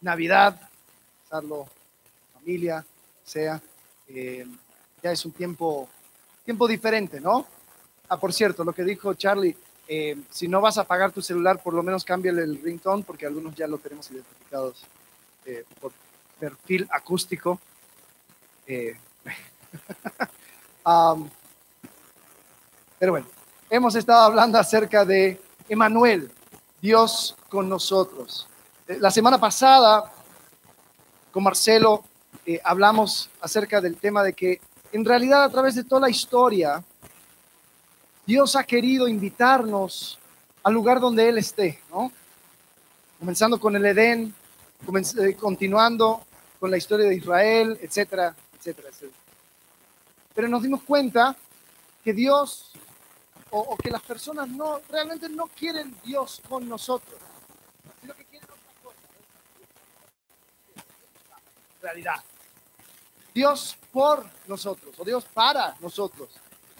Navidad, pasarlo familia, sea. Eh, ya es un tiempo, tiempo diferente, ¿no? Ah, por cierto, lo que dijo Charlie, eh, si no vas a pagar tu celular, por lo menos cámbiale el ringtone, porque algunos ya lo tenemos identificados eh, por perfil acústico. pero bueno, hemos estado hablando acerca de Emanuel, Dios con nosotros. La semana pasada, con Marcelo, hablamos acerca del tema de que en realidad a través de toda la historia, Dios ha querido invitarnos al lugar donde Él esté, ¿no? Comenzando con el Edén, eh, continuando con la historia de Israel, etcétera, etcétera, etcétera. Pero nos dimos cuenta que Dios o, que las personas no realmente no quieren Dios con nosotros, sino que quieren otra cosa. Realidad. Dios por nosotros o Dios para nosotros.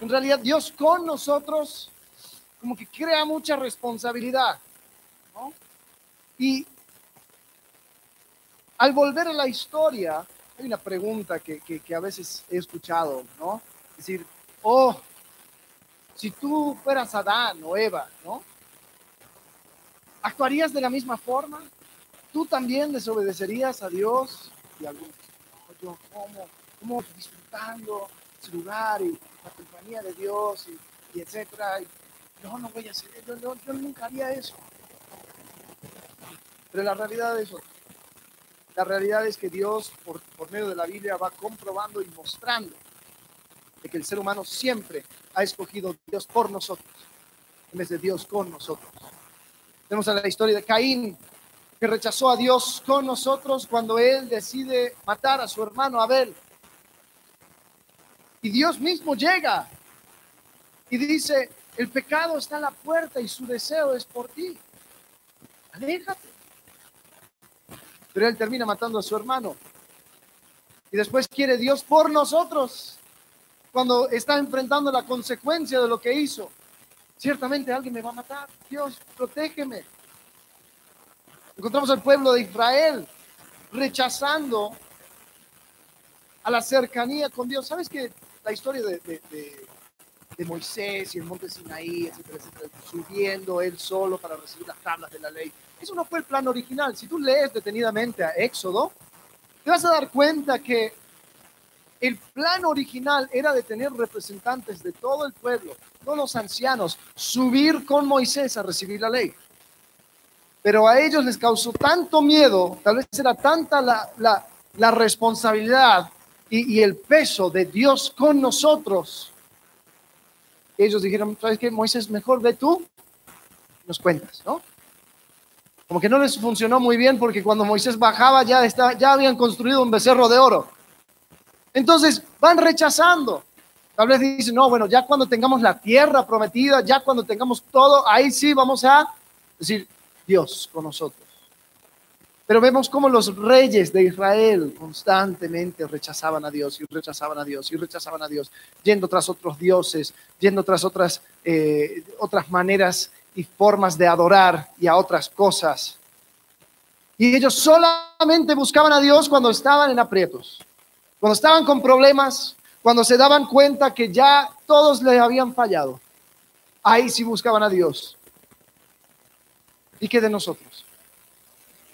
En realidad Dios con nosotros como que crea mucha responsabilidad. Y al volver a la historia, hay una pregunta que, que, a veces he escuchado, ¿no? Es decir, oh, si tú fueras Adán o Eva, ¿no? ¿Actuarías de la misma forma? ¿Tú también desobedecerías a Dios y a yo como, disfrutando su lugar y la compañía de Dios y, etcétera. no, no voy a hacer eso, yo, nunca haría eso. Pero la realidad es otra. La realidad es que Dios, por, por medio de la Biblia, va comprobando y mostrando de que el ser humano siempre ha escogido Dios por nosotros, en vez de Dios con nosotros. Tenemos la historia de Caín, que rechazó a Dios con nosotros cuando él decide matar a su hermano Abel. Y Dios mismo llega y dice, el pecado está a la puerta y su deseo es por ti. Aléjate. Pero él termina matando a su hermano. Y después quiere Dios por nosotros cuando está enfrentando la consecuencia de lo que hizo. Ciertamente alguien me va a matar. Dios, protégeme. Encontramos al pueblo de Israel rechazando a la cercanía con Dios. ¿Sabes que la historia de, Moisés y el monte Sinaí, etcétera, etcétera, subiendo él solo para recibir las tablas de la ley? Eso no fue el plan original. Si tú lees detenidamente a Éxodo, te vas a dar cuenta que el plan original era de tener representantes de todo el pueblo, todos los ancianos, subir con Moisés a recibir la ley pero a ellos les causó tanto miedo, tal vez era tanta la, responsabilidad y, el peso de Dios con nosotros. Ellos dijeron, ¿sabes qué? Moisés, mejor ve tú, nos cuentas, ¿no? Como que no les funcionó muy bien porque cuando Moisés bajaba ya, ya habían construido un becerro de oro. Entonces van rechazando. Tal vez dicen, no, bueno, ya cuando tengamos la tierra prometida, ya cuando tengamos todo, ahí sí vamos a decir, Dios con nosotros. Pero vemos cómo los reyes de Israel constantemente rechazaban a Dios y rechazaban a Dios y rechazaban a Dios, yendo tras otros dioses, yendo tras otras, eh, otras maneras y formas de adorar y a otras cosas. Y ellos solamente buscaban a Dios cuando estaban en aprietos, cuando estaban con problemas, cuando se daban cuenta que ya todos le habían fallado. Ahí sí buscaban a Dios. ¿Y qué de nosotros?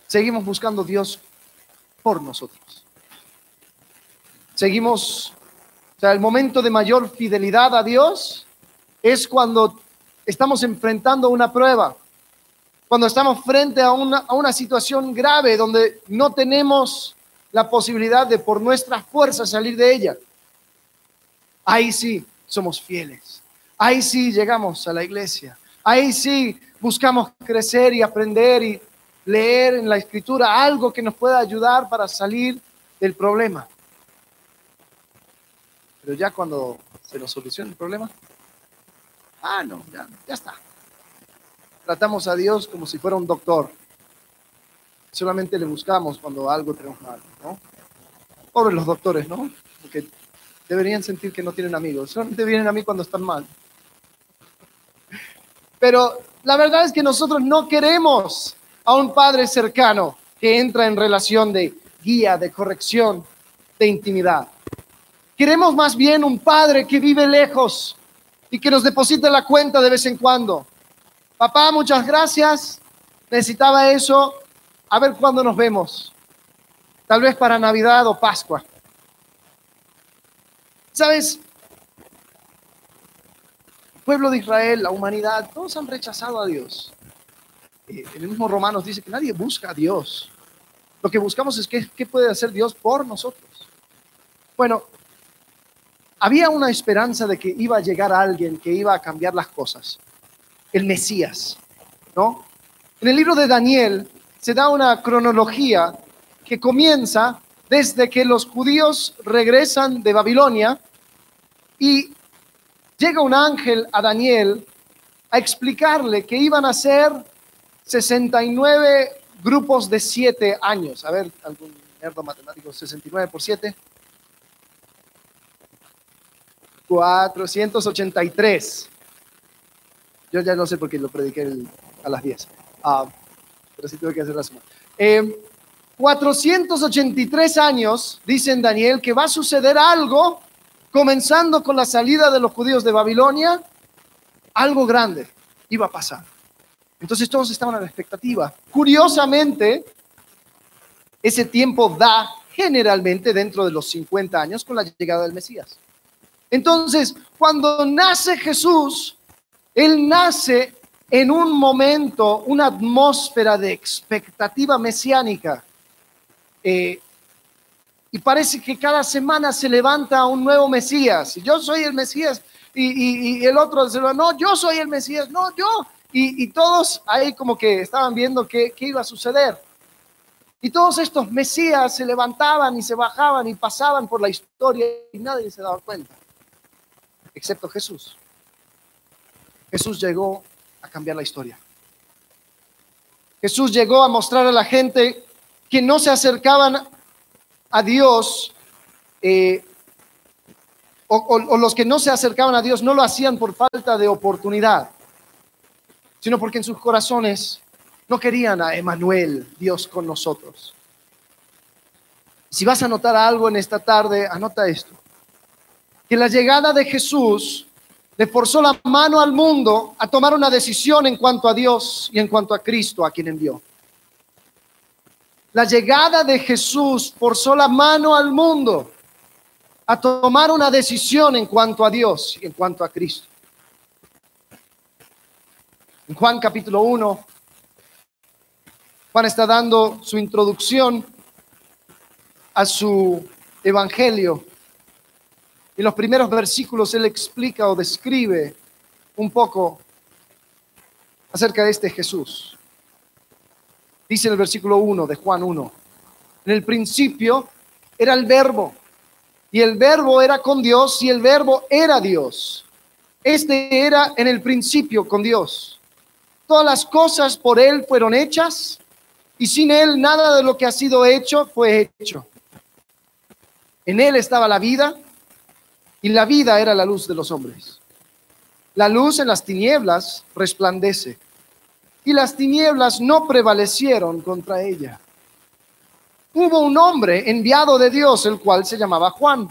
Seguimos buscando Dios por nosotros. Seguimos, o sea, el momento de mayor fidelidad a Dios es cuando estamos enfrentando una prueba, cuando estamos frente a una, a una situación grave donde no tenemos la posibilidad de por nuestra fuerza salir de ella. Ahí sí somos fieles. Ahí sí llegamos a la iglesia. Ahí sí buscamos crecer y aprender y leer en la escritura algo que nos pueda ayudar para salir del problema. Pero ya cuando se nos soluciona el problema, ah, no, ya, ya está. Tratamos a Dios como si fuera un doctor. Solamente le buscamos cuando algo tenemos mal, ¿no? Pobres los doctores, ¿no? Porque deberían sentir que no tienen amigos. Solamente vienen a mí cuando están mal. Pero la verdad es que nosotros no queremos a un padre cercano que entra en relación de guía, de corrección, de intimidad. Queremos más bien un padre que vive lejos y que nos deposite la cuenta de vez en cuando. Papá, muchas gracias. Necesitaba eso. A ver cuándo nos vemos. Tal vez para Navidad o Pascua. ¿Sabes? Pueblo de Israel, la humanidad, todos han rechazado a Dios. Eh, el mismo Romanos dice que nadie busca a Dios. Lo que buscamos es qué, qué puede hacer Dios por nosotros. Bueno, había una esperanza de que iba a llegar alguien que iba a cambiar las cosas, el Mesías, ¿no? En el libro de Daniel se da una cronología que comienza desde que los judíos regresan de Babilonia y llega un ángel a Daniel a explicarle que iban a ser 69 grupos de 7 años. A ver, algún nerdo matemático, 69 por 7. 483. Yo ya no sé por qué lo prediqué a las 10. Ah, pero sí tuve que hacer la suma. 483 eh, años, dicen Daniel, que va a suceder algo, comenzando con la salida de los judíos de Babilonia, algo grande iba a pasar. Entonces todos estaban a la expectativa. Curiosamente, ese tiempo da generalmente dentro de los 50 años con la llegada del Mesías. Entonces, cuando nace Jesús, Él nace en un momento, una atmósfera de expectativa mesiánica. Eh, y parece que cada semana se levanta un nuevo Mesías. Yo soy el Mesías. Y, el otro dice, no, yo soy el Mesías. No, yo. Y, todos ahí como que estaban viendo qué, qué iba a suceder. Y todos estos Mesías se levantaban y se bajaban y pasaban por la historia y nadie se daba cuenta excepto Jesús. Jesús llegó a cambiar la historia. Jesús llegó a mostrar a la gente que no se acercaban a Dios, eh, o, los que no se acercaban a Dios no lo hacían por falta de oportunidad, sino porque en sus corazones no querían a Emanuel, Dios con nosotros. Si vas a anotar algo en esta tarde, anota esto que la llegada de Jesús le forzó la mano al mundo a tomar una decisión en cuanto a Dios y en cuanto a Cristo a quien envió. La llegada de Jesús forzó la mano al mundo a tomar una decisión en cuanto a Dios y en cuanto a Cristo. En Juan capítulo 1, Juan está dando su introducción a su evangelio en los primeros versículos él explica o describe un poco acerca de este Jesús. Dice en el versículo 1 de Juan 1, en el principio era el verbo, y el verbo era con Dios, y el verbo era Dios. Este era en el principio con Dios. Todas las cosas por Él fueron hechas, y sin Él nada de lo que ha sido hecho fue hecho. En Él estaba la vida, y la vida era la luz de los hombres. La luz en las tinieblas resplandece y las tinieblas no prevalecieron contra ella. Hubo un hombre enviado de Dios, el cual se llamaba Juan.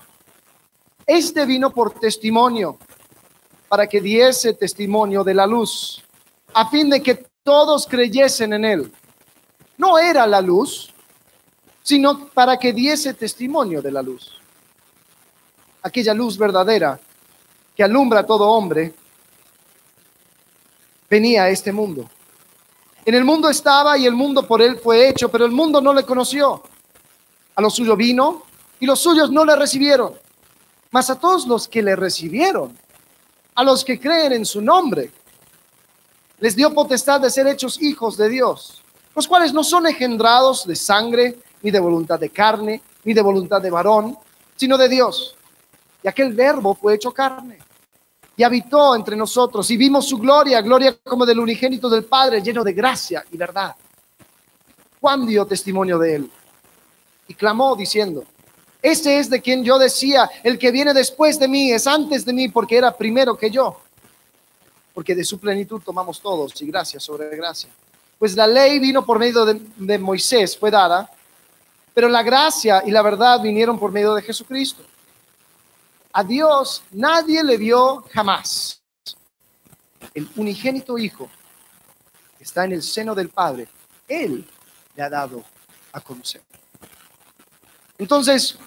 Este vino por testimonio, para que diese testimonio de la luz, a fin de que todos creyesen en él. No era la luz, sino para que diese testimonio de la luz aquella luz verdadera que alumbra a todo hombre, venía a este mundo. En el mundo estaba y el mundo por él fue hecho, pero el mundo no le conoció. A lo suyo vino y los suyos no le recibieron. Mas a todos los que le recibieron, a los que creen en su nombre, les dio potestad de ser hechos hijos de Dios, los cuales no son engendrados de sangre, ni de voluntad de carne, ni de voluntad de varón, sino de Dios. Y aquel verbo fue hecho carne y habitó entre nosotros y vimos su gloria, gloria como del unigénito del Padre, lleno de gracia y verdad. Juan dio testimonio de él y clamó diciendo, ese es de quien yo decía, el que viene después de mí es antes de mí porque era primero que yo, porque de su plenitud tomamos todos y gracia sobre gracia. pues la ley vino por medio de, de Moisés, fue dada, pero la gracia y la verdad vinieron por medio de Jesucristo. A Dios nadie le dio jamás. El unigénito Hijo que está en el seno del Padre, Él le ha dado a conocer. Entonces,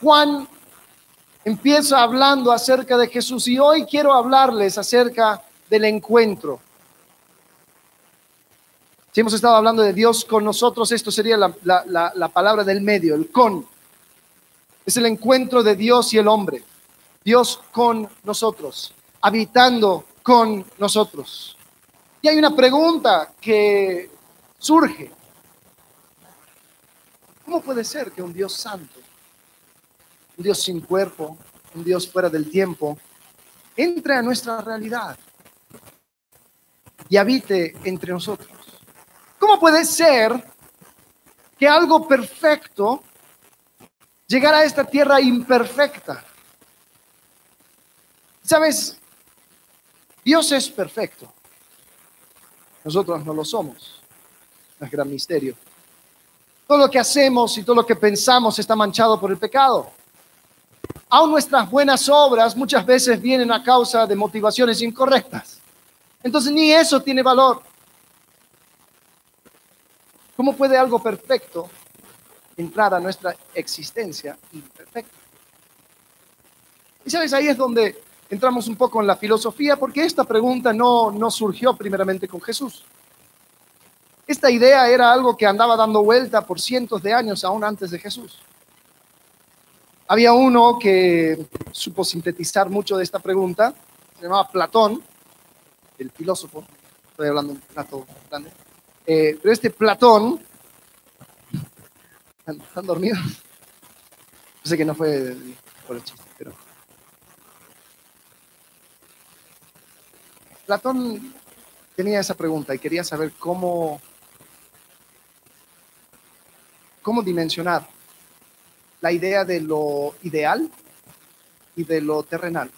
Juan empieza hablando acerca de Jesús y hoy quiero hablarles acerca del encuentro. Si hemos estado hablando de Dios con nosotros, esto sería la, la palabra del medio, el con. Es el encuentro de Dios y el hombre. Dios con nosotros, habitando con nosotros. Y hay una pregunta que surge. ¿Cómo puede ser que un Dios santo, un Dios sin cuerpo, un Dios fuera del tiempo, entre a nuestra realidad y habite entre nosotros? ¿Cómo puede ser que algo perfecto llegara a esta tierra imperfecta? ¿Sabes? Dios es perfecto. Nosotros no lo somos. Es gran misterio. Todo lo que hacemos y todo lo que pensamos está manchado por el pecado. Aún nuestras buenas obras muchas veces vienen a causa de motivaciones incorrectas. Entonces ni eso tiene valor. ¿Cómo puede algo perfecto entrar a nuestra existencia imperfecta? Y sabes, ahí es donde entramos un poco en la filosofía, porque esta pregunta no, no surgió primeramente con Jesús. Esta idea era algo que andaba dando vuelta por cientos de años aún antes de Jesús. Había uno que supo sintetizar mucho de esta pregunta, se llamaba Platón, el filósofo, estoy hablando en plato grande, eh, pero este Platón, ¿están dormidos? Sé que no fue por el chiste, pero... Platón tenía esa pregunta y quería saber cómo cómo dimensionar la idea de lo ideal y de lo terrenal.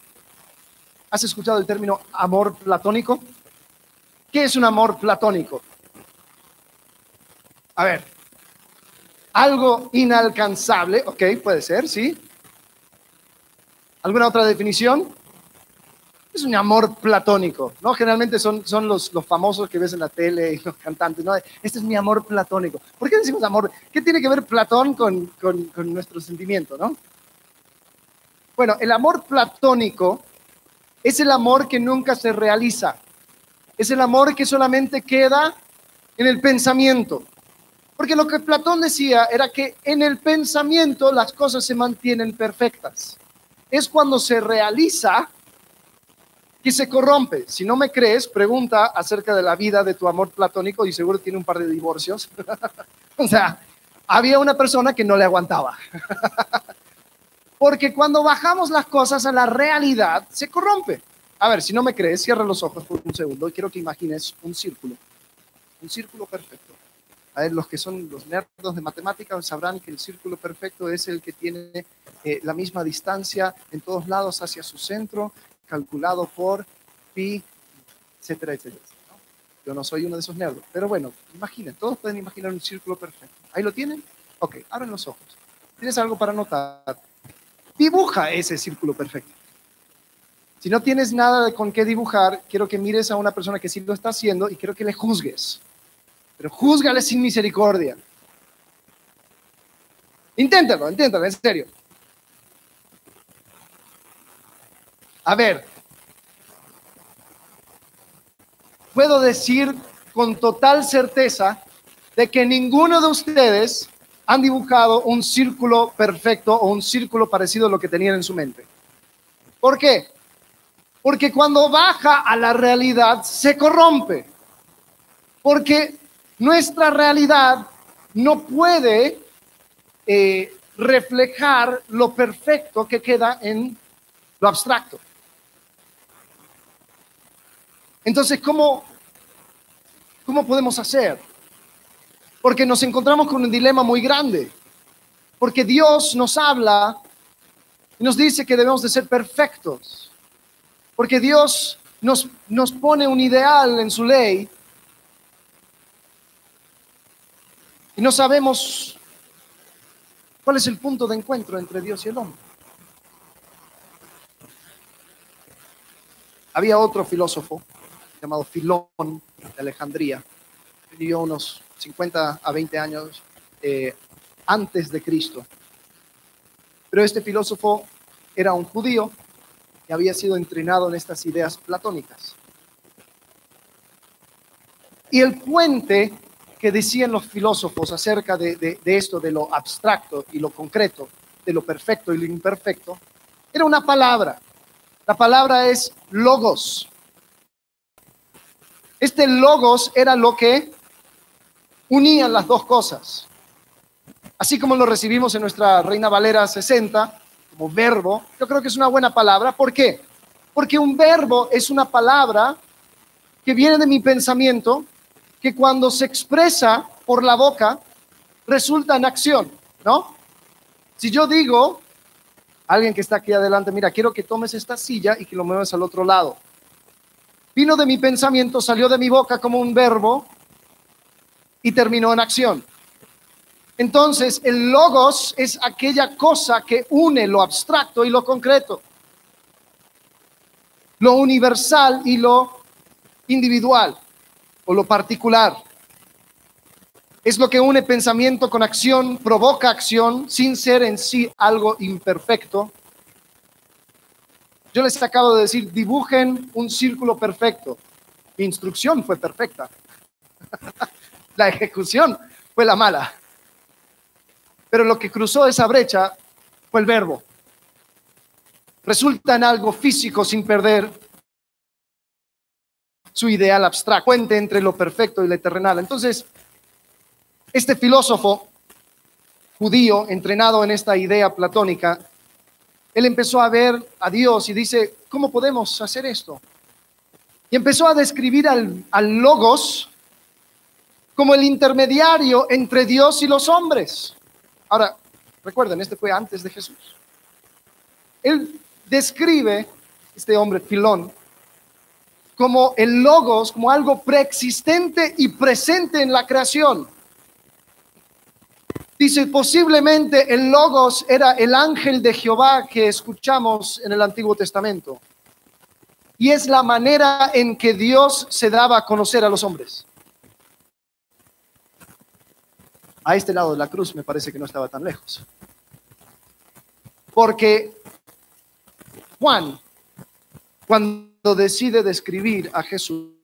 ¿Has escuchado el término amor platónico? ¿Qué es un amor platónico? A ver, algo inalcanzable, ok, puede ser, sí. ¿Alguna otra definición? Es un amor platónico, ¿no? Generalmente son, son los, los famosos que ves en la tele y los cantantes, ¿no? Este es mi amor platónico. ¿Por qué decimos amor? ¿Qué tiene que ver Platón con, con, con nuestro sentimiento, no? Bueno, el amor platónico es el amor que nunca se realiza. Es el amor que solamente queda en el pensamiento. Porque lo que Platón decía era que en el pensamiento las cosas se mantienen perfectas. Es cuando se realiza y se corrompe. Si no me crees, pregunta acerca de la vida de tu amor platónico y seguro tiene un par de divorcios. o sea, había una persona que no le aguantaba. Porque cuando bajamos las cosas a la realidad, se corrompe. A ver, si no me crees, cierra los ojos por un segundo y quiero que imagines un círculo. Un círculo perfecto. A ver, los que son los nerdos de matemáticas sabrán que el círculo perfecto es el que tiene eh, la misma distancia en todos lados hacia su centro calculado por pi, etcétera, etcétera. Yo no soy uno de esos nerdos, pero bueno, imaginen, todos pueden imaginar un círculo perfecto. ¿Ahí lo tienen? Ok, abren los ojos. ¿Tienes algo para anotar? Dibuja ese círculo perfecto. Si no tienes nada con qué dibujar, quiero que mires a una persona que sí lo está haciendo y quiero que le juzgues. Pero júzgale sin misericordia. Inténtalo, inténtalo, en serio. A ver, puedo decir con total certeza de que ninguno de ustedes han dibujado un círculo perfecto o un círculo parecido a lo que tenían en su mente. ¿Por qué? Porque cuando baja a la realidad se corrompe. Porque nuestra realidad no puede eh, reflejar lo perfecto que queda en lo abstracto. Entonces, ¿cómo, ¿cómo podemos hacer? Porque nos encontramos con un dilema muy grande. Porque Dios nos habla y nos dice que debemos de ser perfectos. Porque Dios nos, nos pone un ideal en su ley. Y no sabemos cuál es el punto de encuentro entre Dios y el hombre. Había otro filósofo llamado Filón de Alejandría, vivió unos 50 a 20 años eh, antes de Cristo. Pero este filósofo era un judío y había sido entrenado en estas ideas platónicas. Y el puente que decían los filósofos acerca de, esto, de lo abstracto y lo concreto, de lo perfecto y lo imperfecto, era una palabra. La palabra es logos. Este logos era lo que unía las dos cosas. Así como lo recibimos en nuestra Reina Valera 60 como verbo, yo creo que es una buena palabra. ¿Por qué? Porque un verbo es una palabra que viene de mi pensamiento, que cuando se expresa por la boca resulta en acción, ¿no? Si yo digo, alguien que está aquí adelante, mira, quiero que tomes esta silla y que lo muevas al otro lado. Vino de mi pensamiento, salió de mi boca como un verbo y terminó en acción. Entonces, el logos es aquella cosa que une lo abstracto y lo concreto, lo universal y lo individual o lo particular. Es lo que une pensamiento con acción, provoca acción sin ser en sí algo imperfecto. Yo les acabo de decir, dibujen un círculo perfecto. Mi instrucción fue perfecta. la ejecución fue la mala. Pero lo que cruzó esa brecha fue el verbo. Resulta en algo físico sin perder su ideal abstracto, puente entre lo perfecto y lo terrenal. Entonces, este filósofo judío, entrenado en esta idea platónica, él empezó a ver a Dios y dice, ¿cómo podemos hacer esto? Y empezó a describir al, al logos como el intermediario entre Dios y los hombres. Ahora, recuerden, este fue antes de Jesús. Él describe, este hombre, Filón, como el logos, como algo preexistente y presente en la creación. Dice, posiblemente el logos era el ángel de Jehová que escuchamos en el Antiguo Testamento. Y es la manera en que Dios se daba a conocer a los hombres. a este lado de la cruz me parece que no estaba tan lejos. Porque Juan, cuando decide describir a Jesús,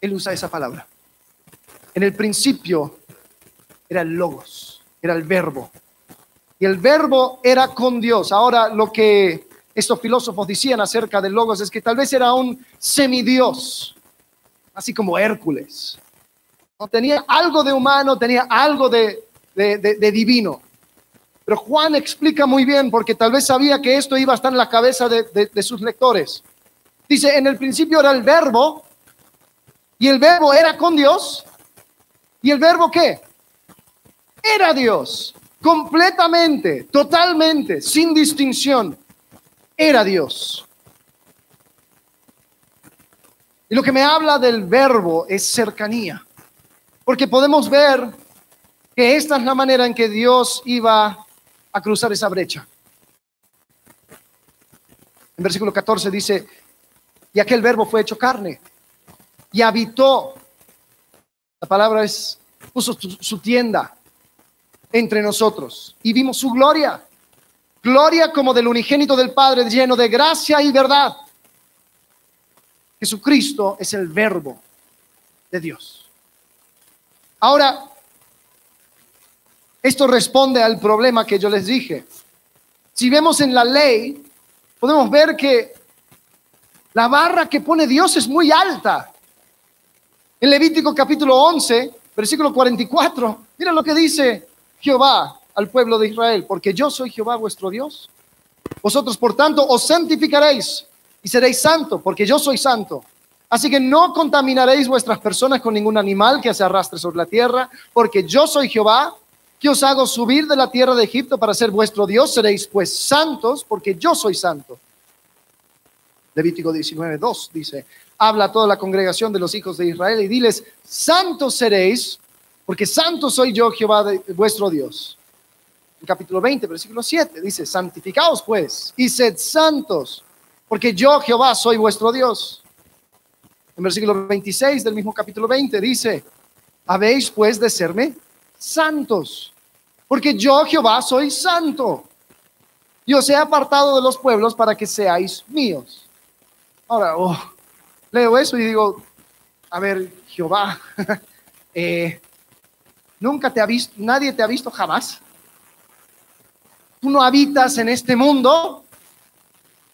él usa esa palabra. En el principio era el logos, era el verbo. Y el verbo era con Dios. Ahora lo que estos filósofos decían acerca del logos es que tal vez era un semidios, así como Hércules tenía algo de humano, tenía algo de, divino. Pero Juan explica muy bien, porque tal vez sabía que esto iba a estar en la cabeza de, sus lectores. Dice, en el principio era el verbo, y el verbo era con Dios, y el verbo qué? Era Dios, completamente, totalmente, sin distinción, era Dios. Y lo que me habla del verbo es cercanía. Porque podemos ver que esta es la manera en que Dios iba a cruzar esa brecha. En versículo 14 dice, y aquel verbo fue hecho carne y habitó. La palabra es, puso su, tienda entre nosotros y vimos su gloria. Gloria como del unigénito del Padre, lleno de gracia y verdad. Jesucristo es el verbo de Dios. Ahora, esto responde al problema que yo les dije. Si vemos en la ley, podemos ver que la barra que pone Dios es muy alta. En Levítico capítulo 11, versículo 44, mira lo que dice Jehová al pueblo de Israel, porque yo soy Jehová vuestro Dios. Vosotros, por tanto, os santificaréis y seréis santo, porque yo soy santo. Así que no contaminaréis vuestras personas con ningún animal que se arrastre sobre la tierra, porque yo soy Jehová, que os hago subir de la tierra de Egipto para ser vuestro Dios. Seréis pues santos, porque yo soy santo. Levítico 19, 2 dice, habla a toda la congregación de los hijos de Israel y diles, santos seréis, porque santo soy yo, Jehová, vuestro Dios. En capítulo 20, versículo 7, dice, santificaos pues y sed santos, porque yo, Jehová, soy vuestro Dios. En versículo 26 del mismo capítulo 20 dice, habéis pues de serme santos, porque yo, Jehová, soy santo. Y os he apartado de los pueblos para que seáis míos. Ahora, oh, leo eso y digo, a ver, Jehová, eh, nunca te ha visto, nadie te ha visto jamás. Tú no habitas en este mundo,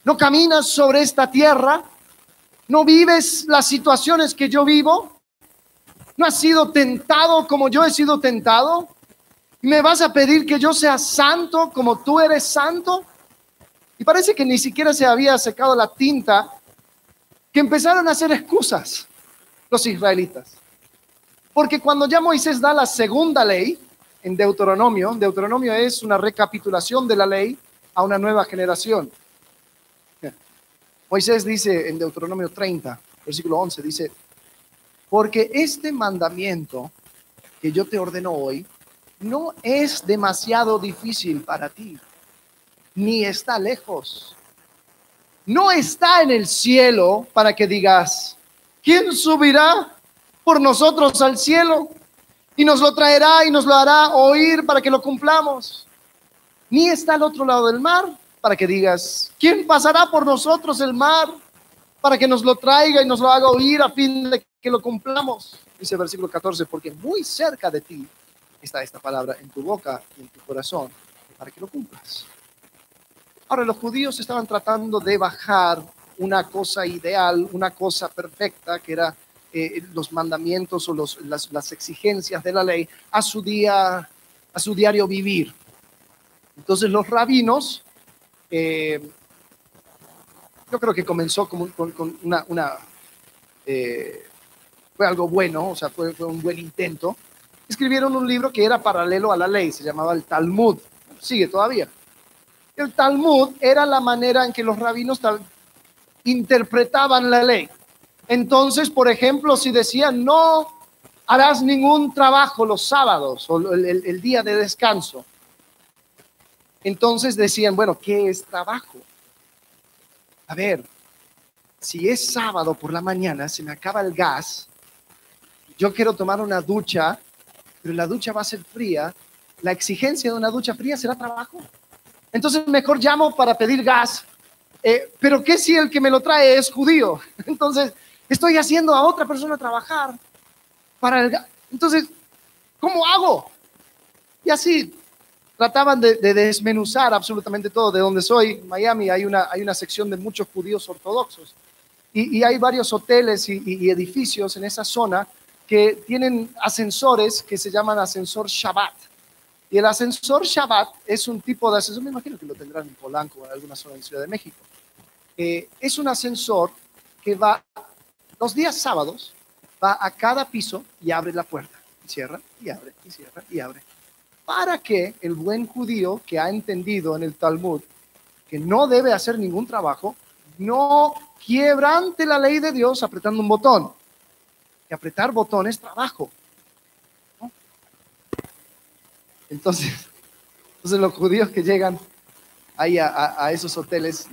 no caminas sobre esta tierra, no vives las situaciones que yo vivo, no has sido tentado como yo he sido tentado. ¿Me vas a pedir que yo sea santo como tú eres santo? Y parece que ni siquiera se había secado la tinta, que empezaron a hacer excusas los israelitas. Porque cuando ya Moisés da la segunda ley, en Deuteronomio, Deuteronomio es una recapitulación de la ley a una nueva generación. Moisés dice en Deuteronomio 30, versículo 11, dice, porque este mandamiento que yo te ordeno hoy no es demasiado difícil para ti, ni está lejos. No está en el cielo para que digas, ¿quién subirá por nosotros al cielo? Y nos lo traerá y nos lo hará oír para que lo cumplamos. Ni está al otro lado del mar para que digas, ¿quién pasará por nosotros el mar para que nos lo traiga y nos lo haga oír a fin de que lo cumplamos? Dice el versículo 14, porque muy cerca de ti está esta palabra en tu boca y en tu corazón para que lo cumplas. Ahora, los judíos estaban tratando de bajar una cosa ideal, una cosa perfecta, que era eh, los mandamientos o las, exigencias de la ley, a su, día, a su diario vivir. Entonces los rabinos eh, yo creo que comenzó con, una, eh, fue algo bueno, o sea, fue, un buen intento. Escribieron un libro que era paralelo a la ley, se llamaba el Talmud, sigue todavía. El Talmud era la manera en que los rabinos interpretaban la ley. Entonces, por ejemplo, si decían, no harás ningún trabajo los sábados o el día de descanso, entonces decían, bueno, ¿qué es trabajo? A ver, si es sábado por la mañana, se me acaba el gas, yo quiero tomar una ducha, pero la ducha va a ser fría, la exigencia de una ducha fría será trabajo. Entonces mejor llamo para pedir gas, eh, pero ¿qué si el que me lo trae es judío? Entonces estoy haciendo a otra persona trabajar para el. Entonces, ¿cómo hago? Y así trataban de, desmenuzar absolutamente todo. De donde soy, Miami, hay una, hay una sección de muchos judíos ortodoxos. Y, hay varios hoteles y, edificios en esa zona que tienen ascensores que se llaman ascensor Shabbat. Y el ascensor Shabbat es un tipo de ascensor, me imagino que lo tendrán en Polanco o en alguna zona de Ciudad de México. Es un ascensor que va los días sábados, va a cada piso y abre la puerta. Y cierra, y abre, y cierra, y abre para que el buen judío que ha entendido en el Talmud que no debe hacer ningún trabajo, no quiebrante la ley de Dios apretando un botón. Y apretar botón es trabajo. Entonces, entonces los judíos que llegan ahí a, esos hoteles,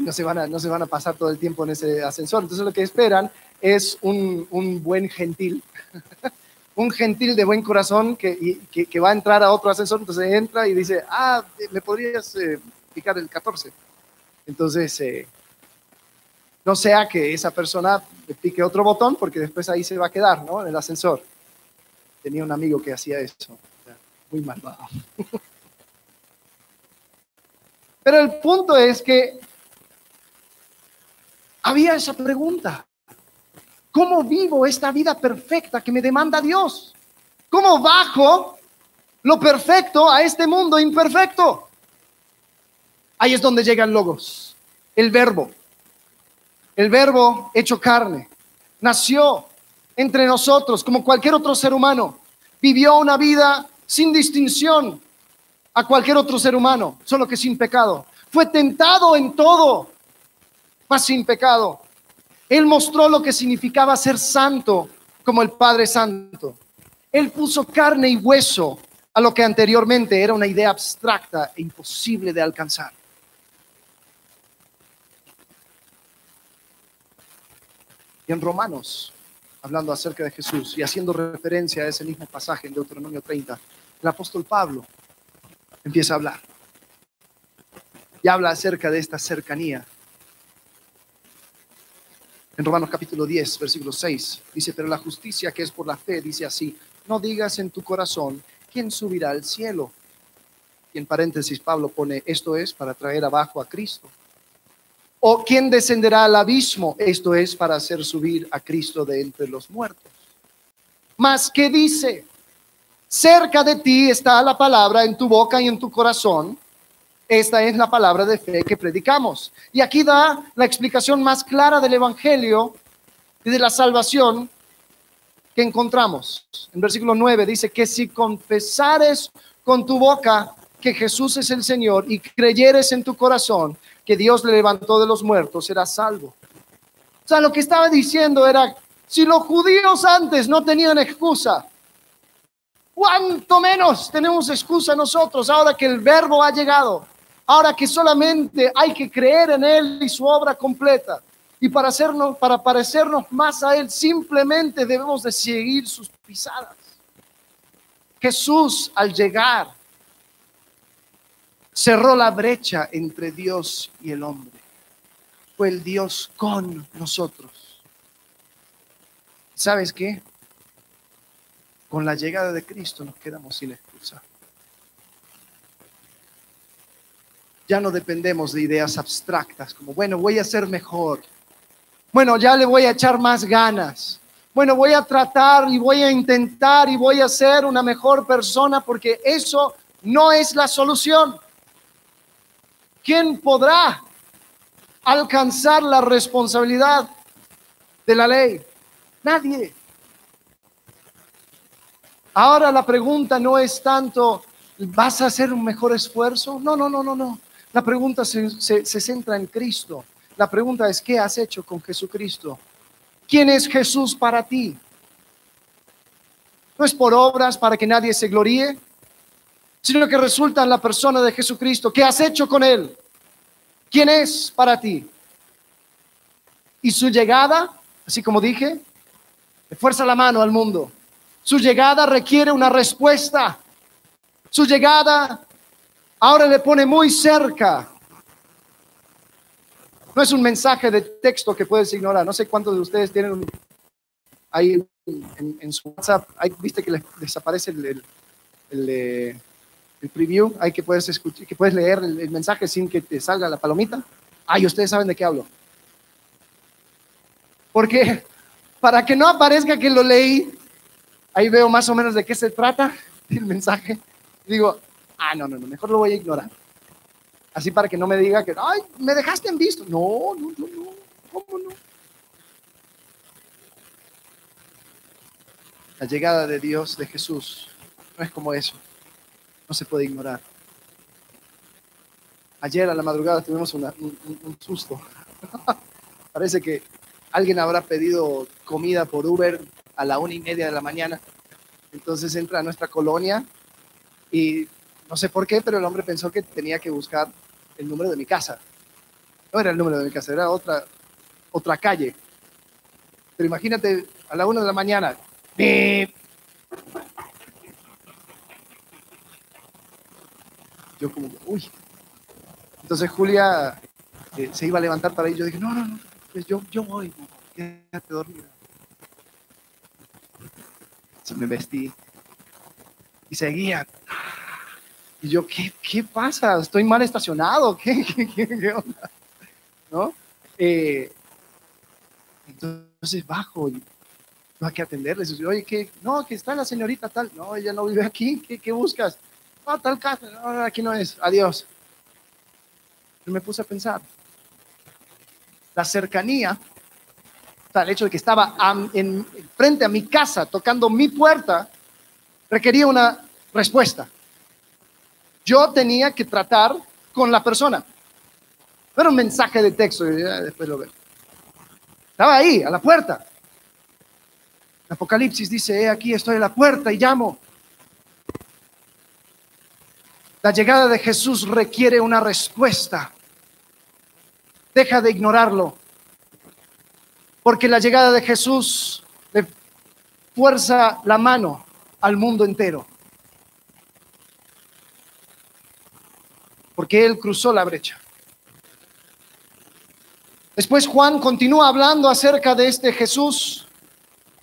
no, se van a, no se van a pasar todo el tiempo en ese ascensor. Entonces lo que esperan es un, un buen gentil un gentil de buen corazón que, que, va a entrar a otro ascensor, entonces entra y dice, ah, ¿me podrías eh, picar el 14? Entonces, eh, no sea que esa persona pique otro botón porque después ahí se va a quedar, ¿no? En el ascensor. Tenía un amigo que hacía eso, muy malvado. Pero el punto es que había esa pregunta. ¿Cómo vivo esta vida perfecta que me demanda Dios? ¿Cómo bajo lo perfecto a este mundo imperfecto? Ahí es donde llegan logos, el verbo. El verbo hecho carne. Nació entre nosotros como cualquier otro ser humano. Vivió una vida sin distinción a cualquier otro ser humano, solo que sin pecado. Fue tentado en todo, mas sin pecado. Él mostró lo que significaba ser santo como el Padre Santo. Él puso carne y hueso a lo que anteriormente era una idea abstracta e imposible de alcanzar. Y en Romanos, hablando acerca de Jesús y haciendo referencia a ese mismo pasaje en Deuteronomio 30, el apóstol Pablo empieza a hablar. Y habla acerca de esta cercanía. En Romanos capítulo 10, versículo 6, dice, pero la justicia que es por la fe, dice así, no digas en tu corazón, ¿quién subirá al cielo? Y en paréntesis Pablo pone, esto es para traer abajo a Cristo. ¿O quién descenderá al abismo? Esto es para hacer subir a Cristo de entre los muertos. Mas, ¿qué dice? Cerca de ti está la palabra en tu boca y en tu corazón esta es la palabra de fe que predicamos. Y aquí da la explicación más clara del Evangelio y de la salvación que encontramos. En versículo 9 dice que si confesares con tu boca que Jesús es el Señor y creyeres en tu corazón que Dios le levantó de los muertos, serás salvo. O sea, lo que estaba diciendo era, si los judíos antes no tenían excusa, ¿cuánto menos tenemos excusa nosotros ahora que el verbo ha llegado? Ahora que solamente hay que creer en Él y su obra completa. Y para, hacernos, para parecernos más a Él, simplemente debemos de seguir sus pisadas. Jesús al llegar cerró la brecha entre Dios y el hombre. Fue el Dios con nosotros. ¿Sabes qué? Con la llegada de Cristo nos quedamos sin excusa. Ya no dependemos de ideas abstractas como, bueno, voy a ser mejor. Bueno, ya le voy a echar más ganas. Bueno, voy a tratar y voy a intentar y voy a ser una mejor persona porque eso no es la solución. ¿Quién podrá alcanzar la responsabilidad de la ley? Nadie. Ahora la pregunta no es tanto, ¿vas a hacer un mejor esfuerzo? No, no, no, no, no. La pregunta se, centra en Cristo. La pregunta es, ¿qué has hecho con Jesucristo? ¿Quién es Jesús para ti? No es por obras para que nadie se gloríe, sino que resulta en la persona de Jesucristo. ¿Qué has hecho con Él? ¿Quién es para ti? Y su llegada, así como dije, le fuerza la mano al mundo. Su llegada requiere una respuesta. Su llegada ahora le pone muy cerca. No es un mensaje de texto que puedes ignorar. No sé cuántos de ustedes tienen ahí en, su WhatsApp, ahí viste que les desaparece el, el, preview, hay que puedes escuchar, que puedes leer el, mensaje sin que te salga la palomita. Ay, ustedes saben de qué hablo. Porque para que no aparezca que lo leí, ahí veo más o menos de qué se trata el mensaje. Digo, Ah, no, no, no, mejor lo voy a ignorar. Así para que no me diga que, ay, me dejaste en visto. No, no, no, no, ¿cómo no? La llegada de Dios, de Jesús, no es como eso. No se puede ignorar. Ayer a la madrugada tuvimos un, un susto. Parece que alguien habrá pedido comida por Uber a la una y media de la mañana. Entonces entra a nuestra colonia y no sé por qué, pero el hombre pensó que tenía que buscar el número de mi casa. No era el número de mi casa, era otra, otra calle. Pero imagínate, a la una de la mañana, Yo como, uy. Entonces Julia eh, se iba a levantar para ir. Yo dije, no, no, no, pues yo, yo voy, quédate dormida. Se me vestí y seguía. Y yo, ¿qué, qué pasa? Estoy mal estacionado. ¿Qué, qué, onda? ¿No? Eh, entonces bajo y no hay que atenderles. Oye, ¿qué? No, que está la señorita tal. No, ella no vive aquí. ¿Qué, qué buscas? No, tal casa. No, aquí no es. Adiós. Y me puse a pensar. La cercanía, el hecho de que estaba en, frente a mi casa, tocando mi puerta, requería una respuesta yo tenía que tratar con la persona. Era un mensaje de texto, después lo veo. Estaba ahí, a la puerta. Apocalipsis dice, aquí estoy a la puerta y llamo. La llegada de Jesús requiere una respuesta. Deja de ignorarlo. Porque la llegada de Jesús le fuerza la mano al mundo entero. Porque Él cruzó la brecha. Después Juan continúa hablando acerca de este Jesús.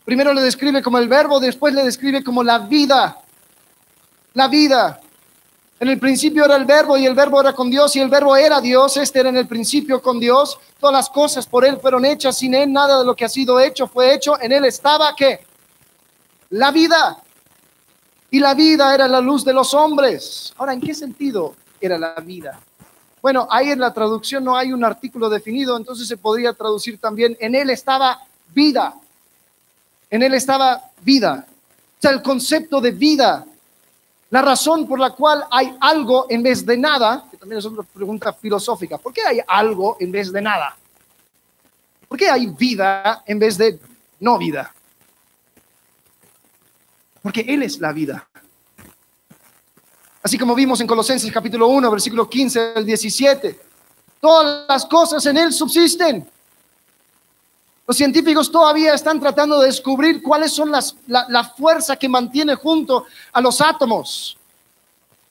Primero le describe como el verbo, después le describe como la vida. La vida. En el principio era el verbo y el verbo era con Dios y el verbo era Dios. Este era en el principio con Dios. Todas las cosas por Él fueron hechas. Sin Él nada de lo que ha sido hecho fue hecho. En Él estaba qué? La vida. Y la vida era la luz de los hombres. Ahora, ¿en qué sentido era la vida? Bueno, ahí en la traducción no hay un artículo definido, entonces se podría traducir también, en Él estaba vida. En Él estaba vida. O sea, el concepto de vida la razón por la cual hay algo en vez de nada, que también es otra pregunta filosófica, ¿por qué hay algo en vez de nada? ¿Por qué hay vida en vez de no vida? Porque Él es la vida. Así como vimos en Colosenses capítulo 1, versículo 15 al 17, todas las cosas en Él subsisten. Los científicos todavía están tratando de descubrir cuáles son las, la, fuerza que mantiene junto a los átomos,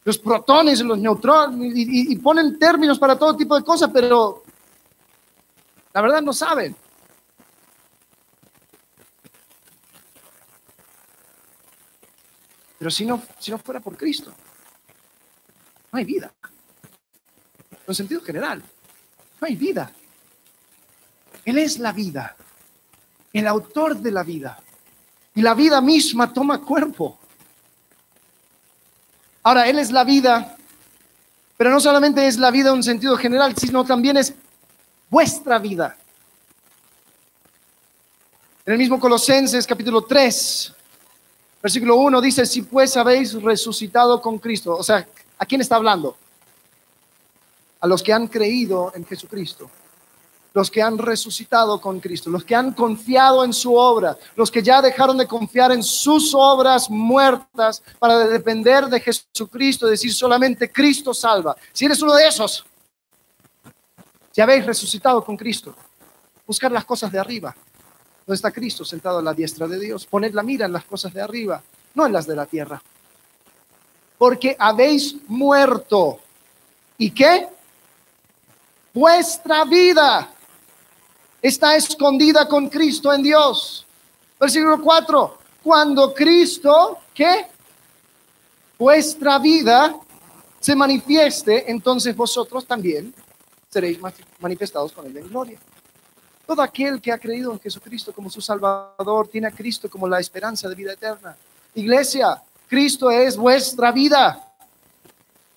los protones y los neutrones, y, ponen términos para todo tipo de cosas, pero la verdad no saben. Pero si no, si no fuera por Cristo, no hay vida. En sentido general, no hay vida. Él es la vida el autor de la vida. Y la vida misma toma cuerpo. Ahora, Él es la vida, pero no solamente es la vida en un sentido general, sino también es vuestra vida. En el mismo Colosenses capítulo 3, versículo 1 dice, si pues habéis resucitado con Cristo. O sea, ¿a quién está hablando? A los que han creído en Jesucristo los que han resucitado con Cristo, los que han confiado en su obra, los que ya dejaron de confiar en sus obras muertas para depender de Jesucristo, decir solamente Cristo salva. Si eres uno de esos, si habéis resucitado con Cristo, buscar las cosas de arriba, donde está Cristo sentado a la diestra de Dios, poned la mira en las cosas de arriba, no en las de la tierra. Porque habéis muerto. ¿Y qué? Vuestra vida está escondida con Cristo en Dios. Versículo 4. Cuando Cristo, ¿qué? Vuestra vida se manifieste, entonces vosotros también seréis manifestados con él en gloria. Todo aquel que ha creído en Jesucristo como su Salvador tiene a Cristo como la esperanza de vida eterna. Iglesia, Cristo es vuestra vida.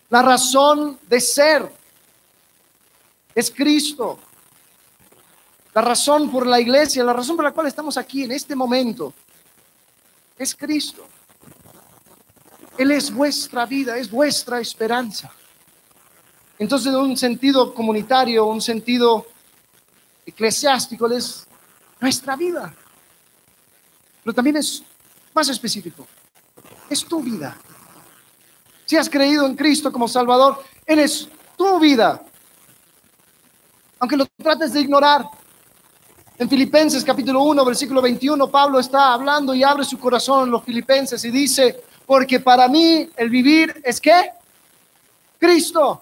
La razón de ser es Cristo. La razón por la iglesia, la razón por la cual estamos aquí en este momento, es Cristo. Él es vuestra vida, es vuestra esperanza. Entonces, en un sentido comunitario, un sentido eclesiástico, Él es nuestra vida. Pero también es más específico. Es tu vida. Si has creído en Cristo como Salvador, Él es tu vida. Aunque lo trates de ignorar, en Filipenses capítulo 1, versículo 21, Pablo está hablando y abre su corazón los filipenses y dice, porque para mí el vivir es qué? Cristo.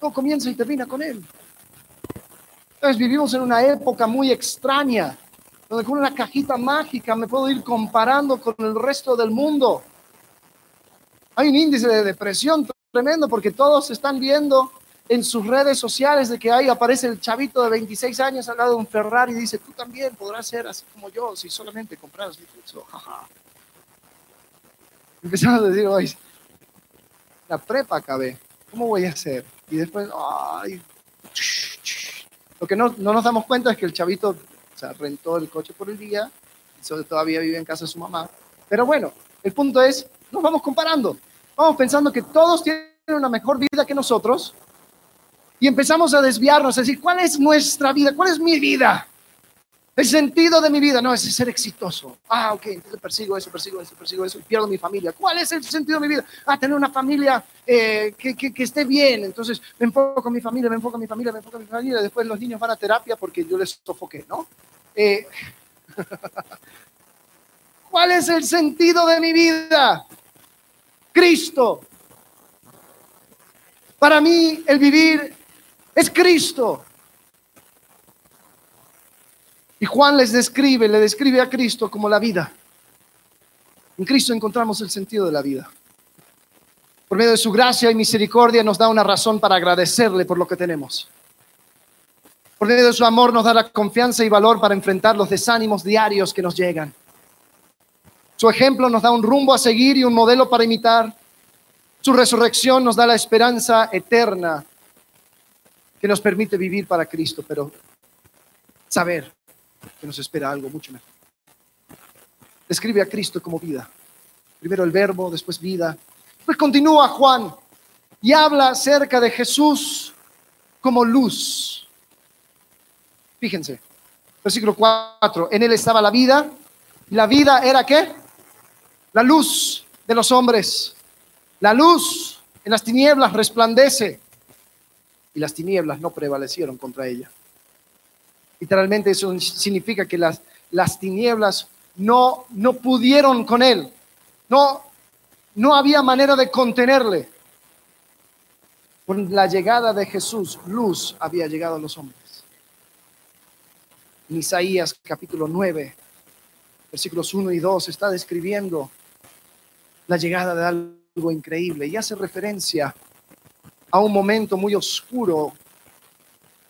Todo comienza y termina con Él. Entonces vivimos en una época muy extraña, donde con una cajita mágica me puedo ir comparando con el resto del mundo. Hay un índice de depresión tremendo porque todos están viendo en sus redes sociales de que ahí aparece el chavito de 26 años al lado de un Ferrari y dice, tú también podrás ser así como yo si solamente compraras mi. Empezamos a decir, hoy la prepa acabé, ¿cómo voy a hacer? Y después, ay, lo que no, no nos damos cuenta es que el chavito sea, rentó el coche por el día, y todavía vive en casa de su mamá. Pero bueno, el punto es, nos vamos comparando, vamos pensando que todos tienen una mejor vida que nosotros, Y empezamos a desviarnos, a decir, ¿cuál es nuestra vida? ¿Cuál es mi vida? El sentido de mi vida no es ser exitoso. Ah, ok, entonces persigo eso, persigo eso, persigo eso pierdo mi familia. ¿Cuál es el sentido de mi vida? Ah, tener una familia eh, que, que, esté bien. Entonces me enfoco en mi familia, me enfoco en mi familia, me enfoco en mi familia. Después los niños van a terapia porque yo les sofoqué, ¿no? Eh, ¿Cuál es el sentido de mi vida? Cristo. Para mí el vivir es Cristo. Y Juan les describe, le describe a Cristo como la vida. En Cristo encontramos el sentido de la vida. Por medio de su gracia y misericordia nos da una razón para agradecerle por lo que tenemos. Por medio de su amor nos da la confianza y valor para enfrentar los desánimos diarios que nos llegan. Su ejemplo nos da un rumbo a seguir y un modelo para imitar. Su resurrección nos da la esperanza eterna que nos permite vivir para Cristo, pero saber que nos espera algo mucho mejor. Describe a Cristo como vida. Primero el verbo, después vida. Pues continúa Juan y habla acerca de Jesús como luz. Fíjense, versículo 4, en él estaba la vida y la vida era qué? La luz de los hombres. La luz en las tinieblas resplandece y las tinieblas no prevalecieron contra ella. Literalmente eso significa que las, las tinieblas no, no pudieron con él. No, no había manera de contenerle. Con la llegada de Jesús, luz había llegado a los hombres. En Isaías capítulo 9, versículos 1 y 2, está describiendo la llegada de algo increíble y hace referencia a un momento muy oscuro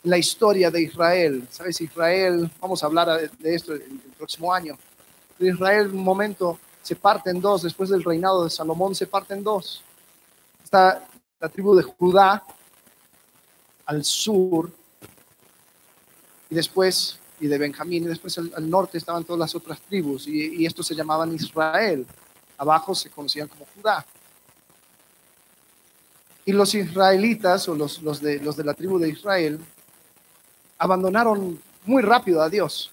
la historia de Israel. ¿Sabes? Israel, vamos a hablar de esto el, próximo año. Israel un momento se parte en dos, después del reinado de Salomón se parte en dos. Está la tribu de Judá al sur y después, y de Benjamín, y después al, norte estaban todas las otras tribus y, y estos se llamaban Israel. Abajo se conocían como Judá. Y los israelitas o los, los, de, los de la tribu de Israel abandonaron muy rápido a Dios.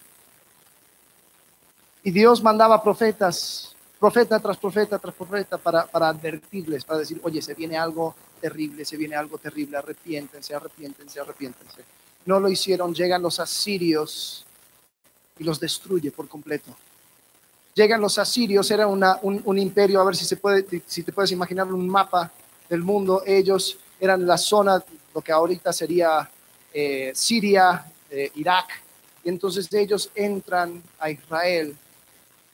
Y Dios mandaba profetas, profeta tras profeta tras profeta, para, para advertirles, para decir, oye, se viene algo terrible, se viene algo terrible, arrepiéntense, arrepiéntense, arrepiéntense. No lo hicieron, llegan los asirios y los destruye por completo. Llegan los asirios, era una, un, imperio, a ver si, se puede, si te puedes imaginar un mapa del mundo, ellos eran la zona, lo que ahorita sería eh, Siria, eh, Irak, y entonces ellos entran a Israel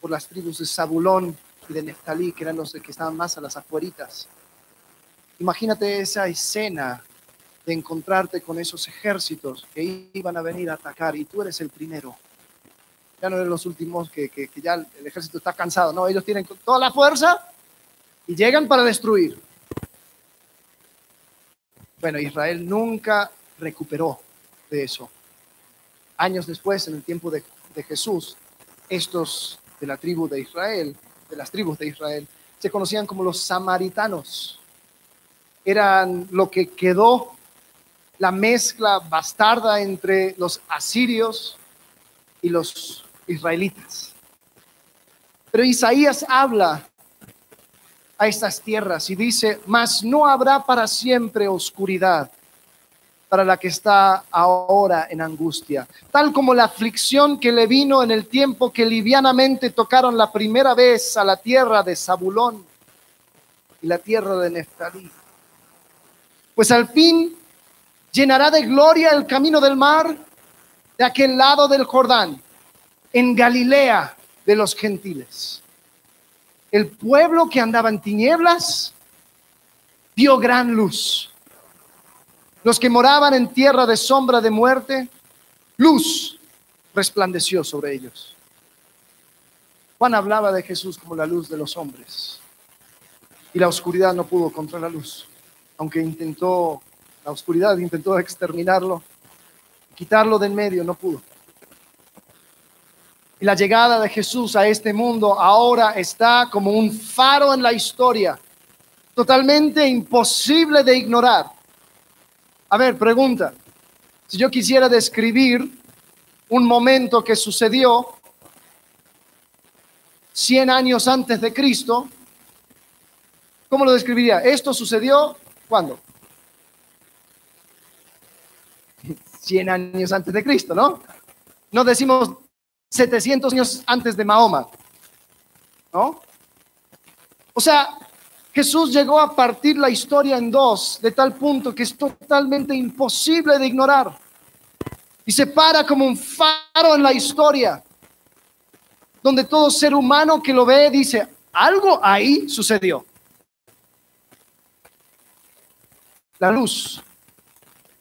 por las tribus de Zabulón y de Neftalí, que eran los que estaban más a las afueritas. Imagínate esa escena de encontrarte con esos ejércitos que iban a venir a atacar y tú eres el primero. Ya no eres los últimos que, que ya el ejército está cansado, no, ellos tienen toda la fuerza y llegan para destruir. Bueno, Israel nunca recuperó de eso. Años después, en el tiempo de, Jesús, estos de la tribu de Israel, de las tribus de Israel, se conocían como los samaritanos. Eran lo que quedó la mezcla bastarda entre los asirios y los israelitas. Pero Isaías habla a estas tierras y dice, mas no habrá para siempre oscuridad para la que está ahora en angustia, tal como la aflicción que le vino en el tiempo que livianamente tocaron la primera vez a la tierra de Zabulón y la tierra de Neftalí. Pues al fin llenará de gloria el camino del mar de aquel lado del Jordán, en Galilea de los gentiles. El pueblo que andaba en tinieblas vio gran luz los que moraban en tierra de sombra de muerte, luz resplandeció sobre ellos. Juan hablaba de Jesús como la luz de los hombres. Y la oscuridad no pudo contra la luz. Aunque intentó, la oscuridad intentó exterminarlo, quitarlo del medio, no pudo. Y la llegada de Jesús a este mundo ahora está como un faro en la historia, totalmente imposible de ignorar A ver, pregunta. Si yo quisiera describir un momento que sucedió 100 años antes de Cristo, ¿cómo lo describiría? Esto sucedió ¿cuándo? 100 años antes de Cristo, ¿no? No decimos 700 años antes de Mahoma, ¿no? O sea, Jesús llegó a partir la historia en dos, de tal punto que es totalmente imposible de ignorar. Y se para como un faro en la historia, donde todo ser humano que lo ve dice, algo ahí sucedió. La luz,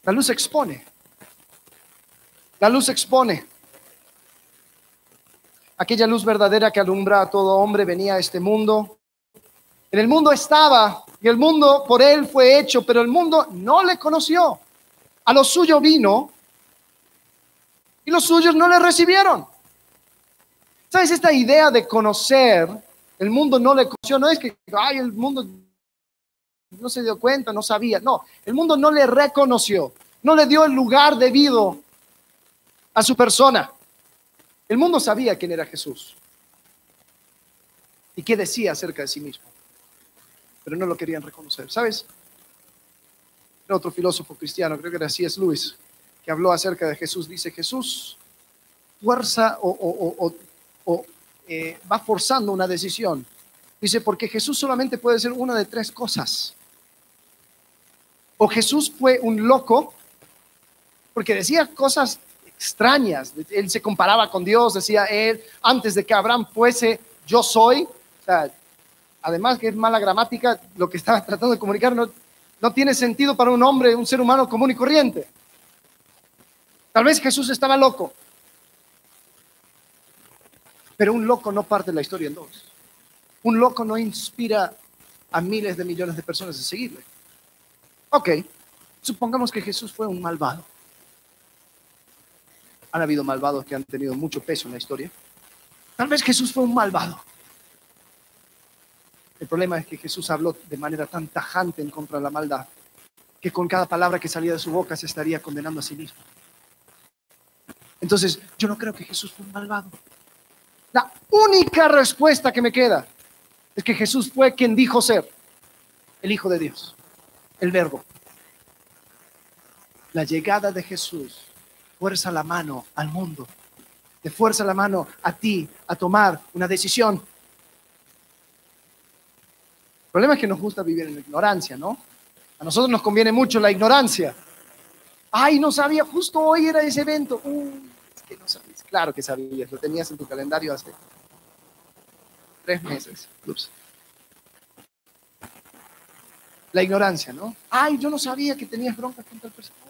la luz expone. La luz expone. Aquella luz verdadera que alumbra a todo hombre venía a este mundo. En el mundo estaba y el mundo por él fue hecho, pero el mundo no le conoció. A lo suyo vino y los suyos no le recibieron. ¿Sabes? Esta idea de conocer, el mundo no le conoció, no es que, ay, el mundo no se dio cuenta, no sabía, no, el mundo no le reconoció, no le dio el lugar debido a su persona. El mundo sabía quién era Jesús y qué decía acerca de sí mismo, pero no lo querían reconocer. ¿Sabes? Otro filósofo cristiano, creo que era C.S. Lewis, que habló acerca de Jesús. Dice, Jesús fuerza o, eh, va forzando una decisión. Dice, porque Jesús solamente puede ser una de tres cosas. O Jesús fue un loco, porque decía cosas extrañas. Él se comparaba con Dios, decía él, antes de que Abraham fuese, yo soy. Además que es mala gramática, lo que estaba tratando de comunicar no, no tiene sentido para un hombre, un ser humano común y corriente. Tal vez Jesús estaba loco, pero un loco no parte la historia en dos. Un loco no inspira a miles de millones de personas a seguirle. Ok, supongamos que Jesús fue un malvado. Han habido malvados que han tenido mucho peso en la historia. Tal vez Jesús fue un malvado. El problema es que Jesús habló de manera tan tajante en contra de la maldad que con cada palabra que salía de su boca se estaría condenando a sí mismo. Entonces, yo no creo que Jesús fue un malvado. La única respuesta que me queda es que Jesús fue quien dijo ser el Hijo de Dios, el Verbo. La llegada de Jesús fuerza la mano al mundo, te fuerza la mano a ti a tomar una decisión. Problema es que nos gusta vivir en la ignorancia, ¿no? A nosotros nos conviene mucho la ignorancia. Ay, no sabía, justo hoy era ese evento. Uh, es que no sabías. Claro que sabías, lo tenías en tu calendario hace tres meses. La ignorancia, ¿no? Ay, yo no sabía que tenías broncas contra el personal.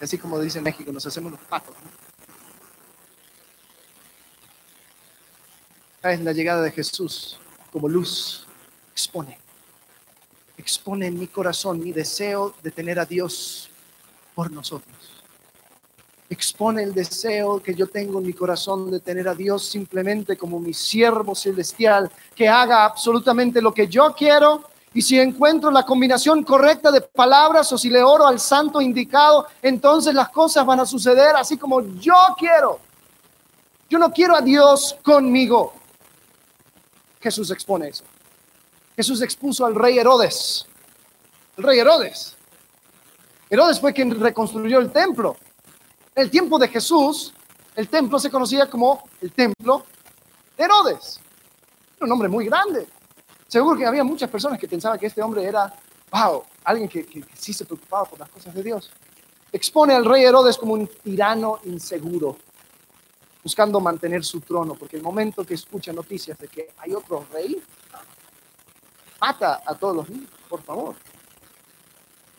Así como dice México, nos hacemos los patos. Es la llegada de Jesús como luz. Expone. Expone en mi corazón mi deseo de tener a Dios por nosotros. Expone el deseo que yo tengo en mi corazón de tener a Dios simplemente como mi siervo celestial, que haga absolutamente lo que yo quiero y si encuentro la combinación correcta de palabras o si le oro al santo indicado, entonces las cosas van a suceder así como yo quiero. Yo no quiero a Dios conmigo. Jesús expone eso. Jesús expuso al rey Herodes. El rey Herodes. Herodes fue quien reconstruyó el templo. En el tiempo de Jesús, el templo se conocía como el templo de Herodes. un hombre muy grande. Seguro que había muchas personas que pensaban que este hombre era, wow, alguien que, sí se preocupaba por las cosas de Dios. Expone al rey Herodes como un tirano inseguro, buscando mantener su trono, porque el momento que escucha noticias de que hay otro rey, mata a todos los niños, por favor.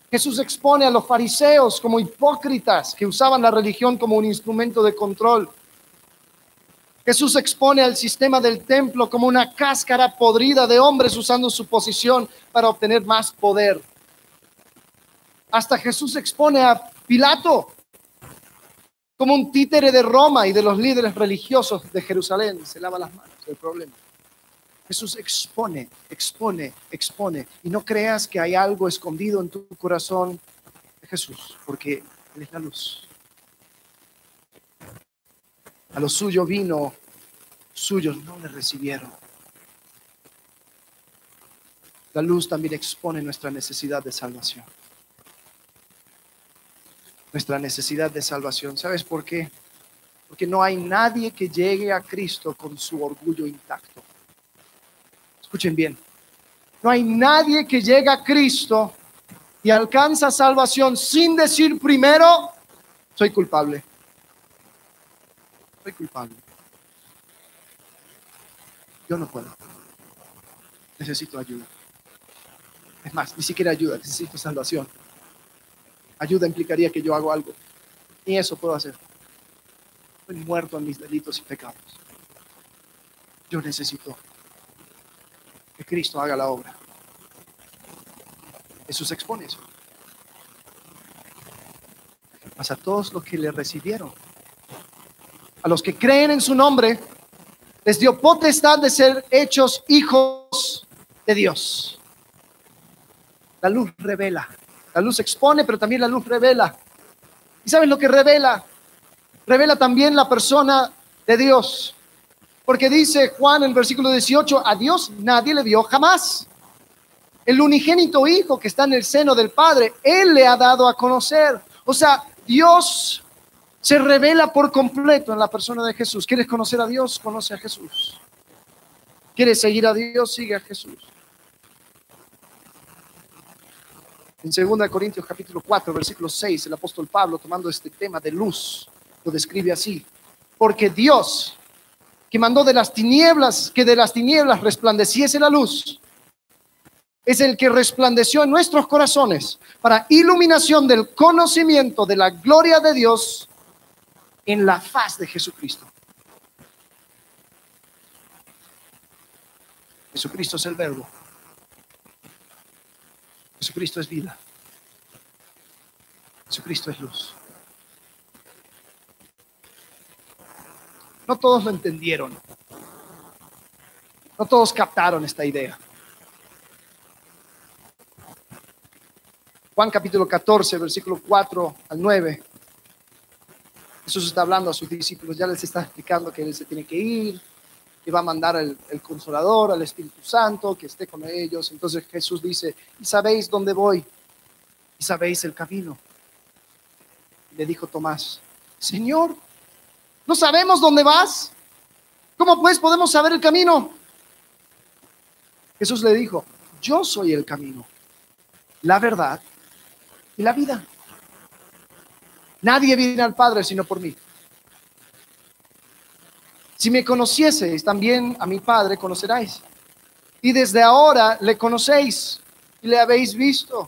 Jesús expone a los fariseos como hipócritas que usaban la religión como un instrumento de control Jesús expone al sistema del templo como una cáscara podrida de hombres usando su posición para obtener más poder. Hasta Jesús expone a Pilato como un títere de Roma y de los líderes religiosos de Jerusalén. Se lava las manos del problema. Jesús expone, expone, expone. Y no creas que hay algo escondido en tu corazón de Jesús, porque Él es la luz. A lo suyo vino, suyos no le recibieron. La luz también expone nuestra necesidad de salvación. Nuestra necesidad de salvación. ¿Sabes por qué? Porque no hay nadie que llegue a Cristo con su orgullo intacto. Escuchen bien. No hay nadie que llegue a Cristo y alcanza salvación sin decir primero, soy culpable. Soy culpable. Yo no puedo. Necesito ayuda. Es más, ni siquiera ayuda, necesito salvación. Ayuda implicaría que yo hago algo. Y eso puedo hacer. Estoy muerto en mis delitos y pecados. Yo necesito que Cristo haga la obra. Jesús expone eso. Mas a todos los que le recibieron, a los que creen en su nombre, les dio potestad de ser hechos hijos de Dios. La luz revela. La luz expone, pero también la luz revela. ¿Y saben lo que revela? Revela también la persona de Dios. Porque dice Juan en el versículo 18, a Dios nadie le dio jamás. El unigénito Hijo que está en el seno del Padre, Él le ha dado a conocer. O sea, Dios se revela por completo en la persona de Jesús. ¿Quieres conocer a Dios? Conoce a Jesús. ¿Quieres seguir a Dios? Sigue a Jesús. En 2 Corintios capítulo 4, versículo 6, el apóstol Pablo, tomando este tema de luz, lo describe así. Porque Dios, que mandó de las tinieblas, que de las tinieblas resplandeciese la luz, es el que resplandeció en nuestros corazones para iluminación del conocimiento de la gloria de Dios en la faz de Jesucristo. Jesucristo es el verbo. Jesucristo es vida. Jesucristo es luz. No todos lo entendieron. No todos captaron esta idea. Juan capítulo 14, versículo 4 al 9. Jesús está hablando a sus discípulos, ya les está explicando que Él se tiene que ir, que va a mandar el, consolador, al Espíritu Santo, que esté con ellos. Entonces Jesús dice, ¿y sabéis dónde voy? ¿Y sabéis el camino? le dijo Tomás, Señor, ¿no sabemos dónde vas? ¿Cómo pues podemos saber el camino? Jesús le dijo, yo soy el camino, la verdad y la vida. Nadie viene al Padre sino por mí. Si me conocieseis, también a mi Padre conoceráis. Y desde ahora le conocéis y le habéis visto.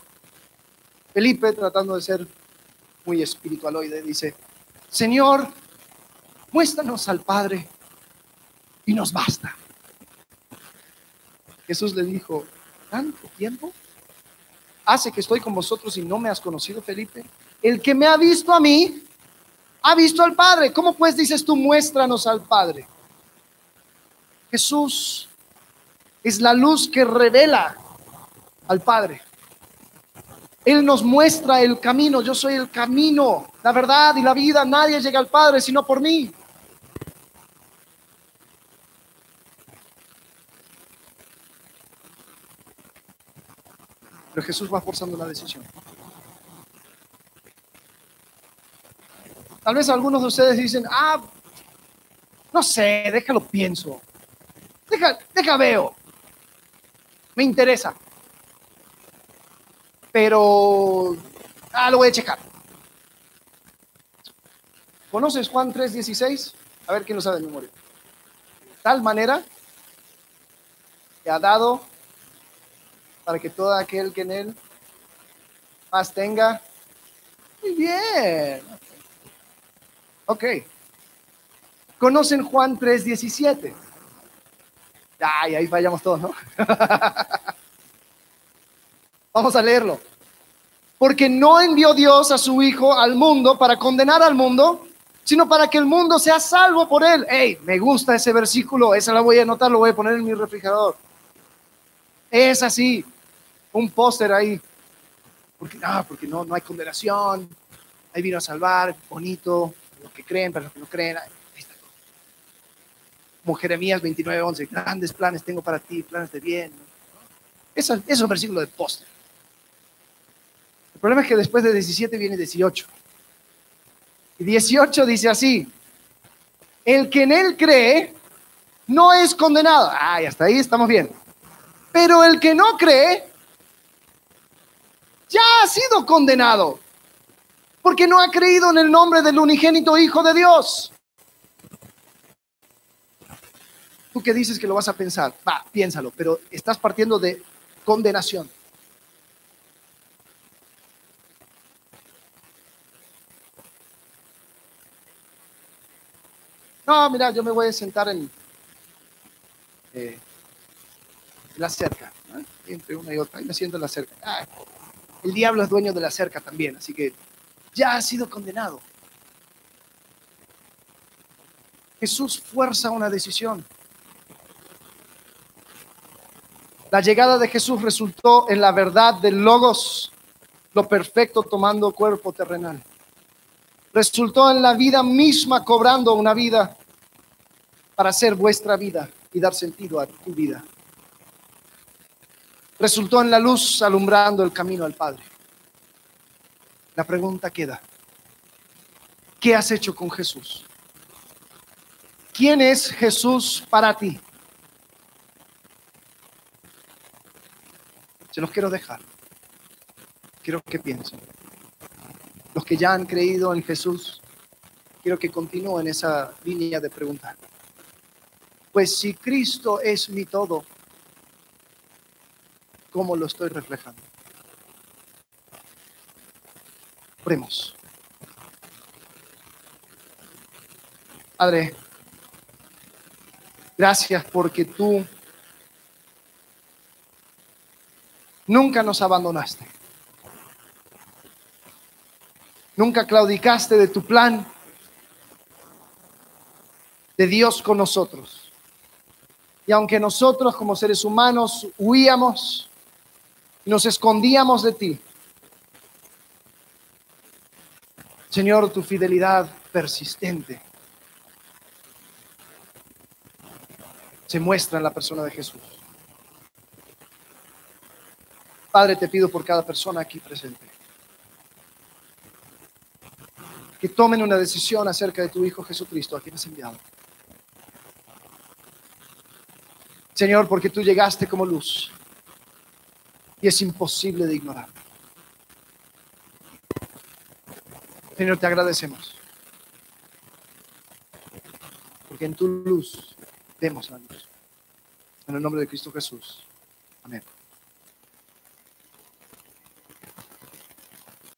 Felipe, tratando de ser muy espiritualoide, dice, Señor, muéstranos al Padre y nos basta. Jesús le dijo, ¿tanto tiempo? ¿Hace que estoy con vosotros y no me has conocido, Felipe? El que me ha visto a mí, ha visto al Padre. ¿Cómo pues dices tú, muéstranos al Padre? Jesús es la luz que revela al Padre. Él nos muestra el camino. Yo soy el camino, la verdad y la vida. Nadie llega al Padre sino por mí. Pero Jesús va forzando la decisión. Tal vez algunos de ustedes dicen, ah, no sé, déjalo pienso. Deja, deja veo. Me interesa. Pero, ah, lo voy a checar. ¿Conoces Juan 3:16? A ver quién lo sabe de memoria. tal manera que ha dado para que todo aquel que en él más tenga. Muy bien. Ok. ¿Conocen Juan 3:17? Ay, ahí fallamos todos, ¿no? Vamos a leerlo. Porque no envió Dios a su Hijo al mundo para condenar al mundo, sino para que el mundo sea salvo por él. Hey, me gusta ese versículo, esa la voy a anotar, lo voy a poner en mi refrigerador. Es así, un póster ahí. Porque, ah, porque no, no hay condenación, ahí vino a salvar, bonito, que creen, para los que no creen. Como Jeremías 29, 11, grandes planes tengo para ti, planes de bien. Eso, es un versículo de póster. El problema es que después de 17 viene 18. Y 18 dice así, el que en él cree no es condenado. Ay, hasta ahí estamos bien. Pero el que no cree ya ha sido condenado porque no ha creído en el nombre del unigénito Hijo de Dios. Tú que dices que lo vas a pensar, va, piénsalo, pero estás partiendo de condenación. No, mira, yo me voy a sentar en eh, la cerca, entre una y otra, y me siento en la cerca. Ah, el diablo es dueño de la cerca también, así que ya ha sido condenado. Jesús fuerza una decisión. La llegada de Jesús resultó en la verdad del logos, lo perfecto tomando cuerpo terrenal resultó en la vida misma cobrando una vida para ser vuestra vida y dar sentido a tu vida. Resultó en la luz alumbrando el camino al Padre. La pregunta queda, ¿qué has hecho con Jesús? ¿Quién es Jesús para ti? Se los quiero dejar. Quiero que piensen los que ya han creído en Jesús, quiero que continúen esa línea de pregunta. Pues si Cristo es mi todo, ¿cómo lo estoy reflejando? Oremos. Padre, gracias porque tú nunca nos abandonaste. Nunca claudicaste de tu plan de Dios con nosotros. Y aunque nosotros como seres humanos huíamos nos escondíamos de ti, Señor, tu fidelidad persistente se muestra en la persona de Jesús. Padre, te pido por cada persona aquí presente que tomen una decisión acerca de tu Hijo Jesucristo, a quien has enviado. Señor, porque tú llegaste como luz y es imposible de ignorar. Señor, te agradecemos. Porque en tu luz vemos la luz. En el nombre de Cristo Jesús. Amén.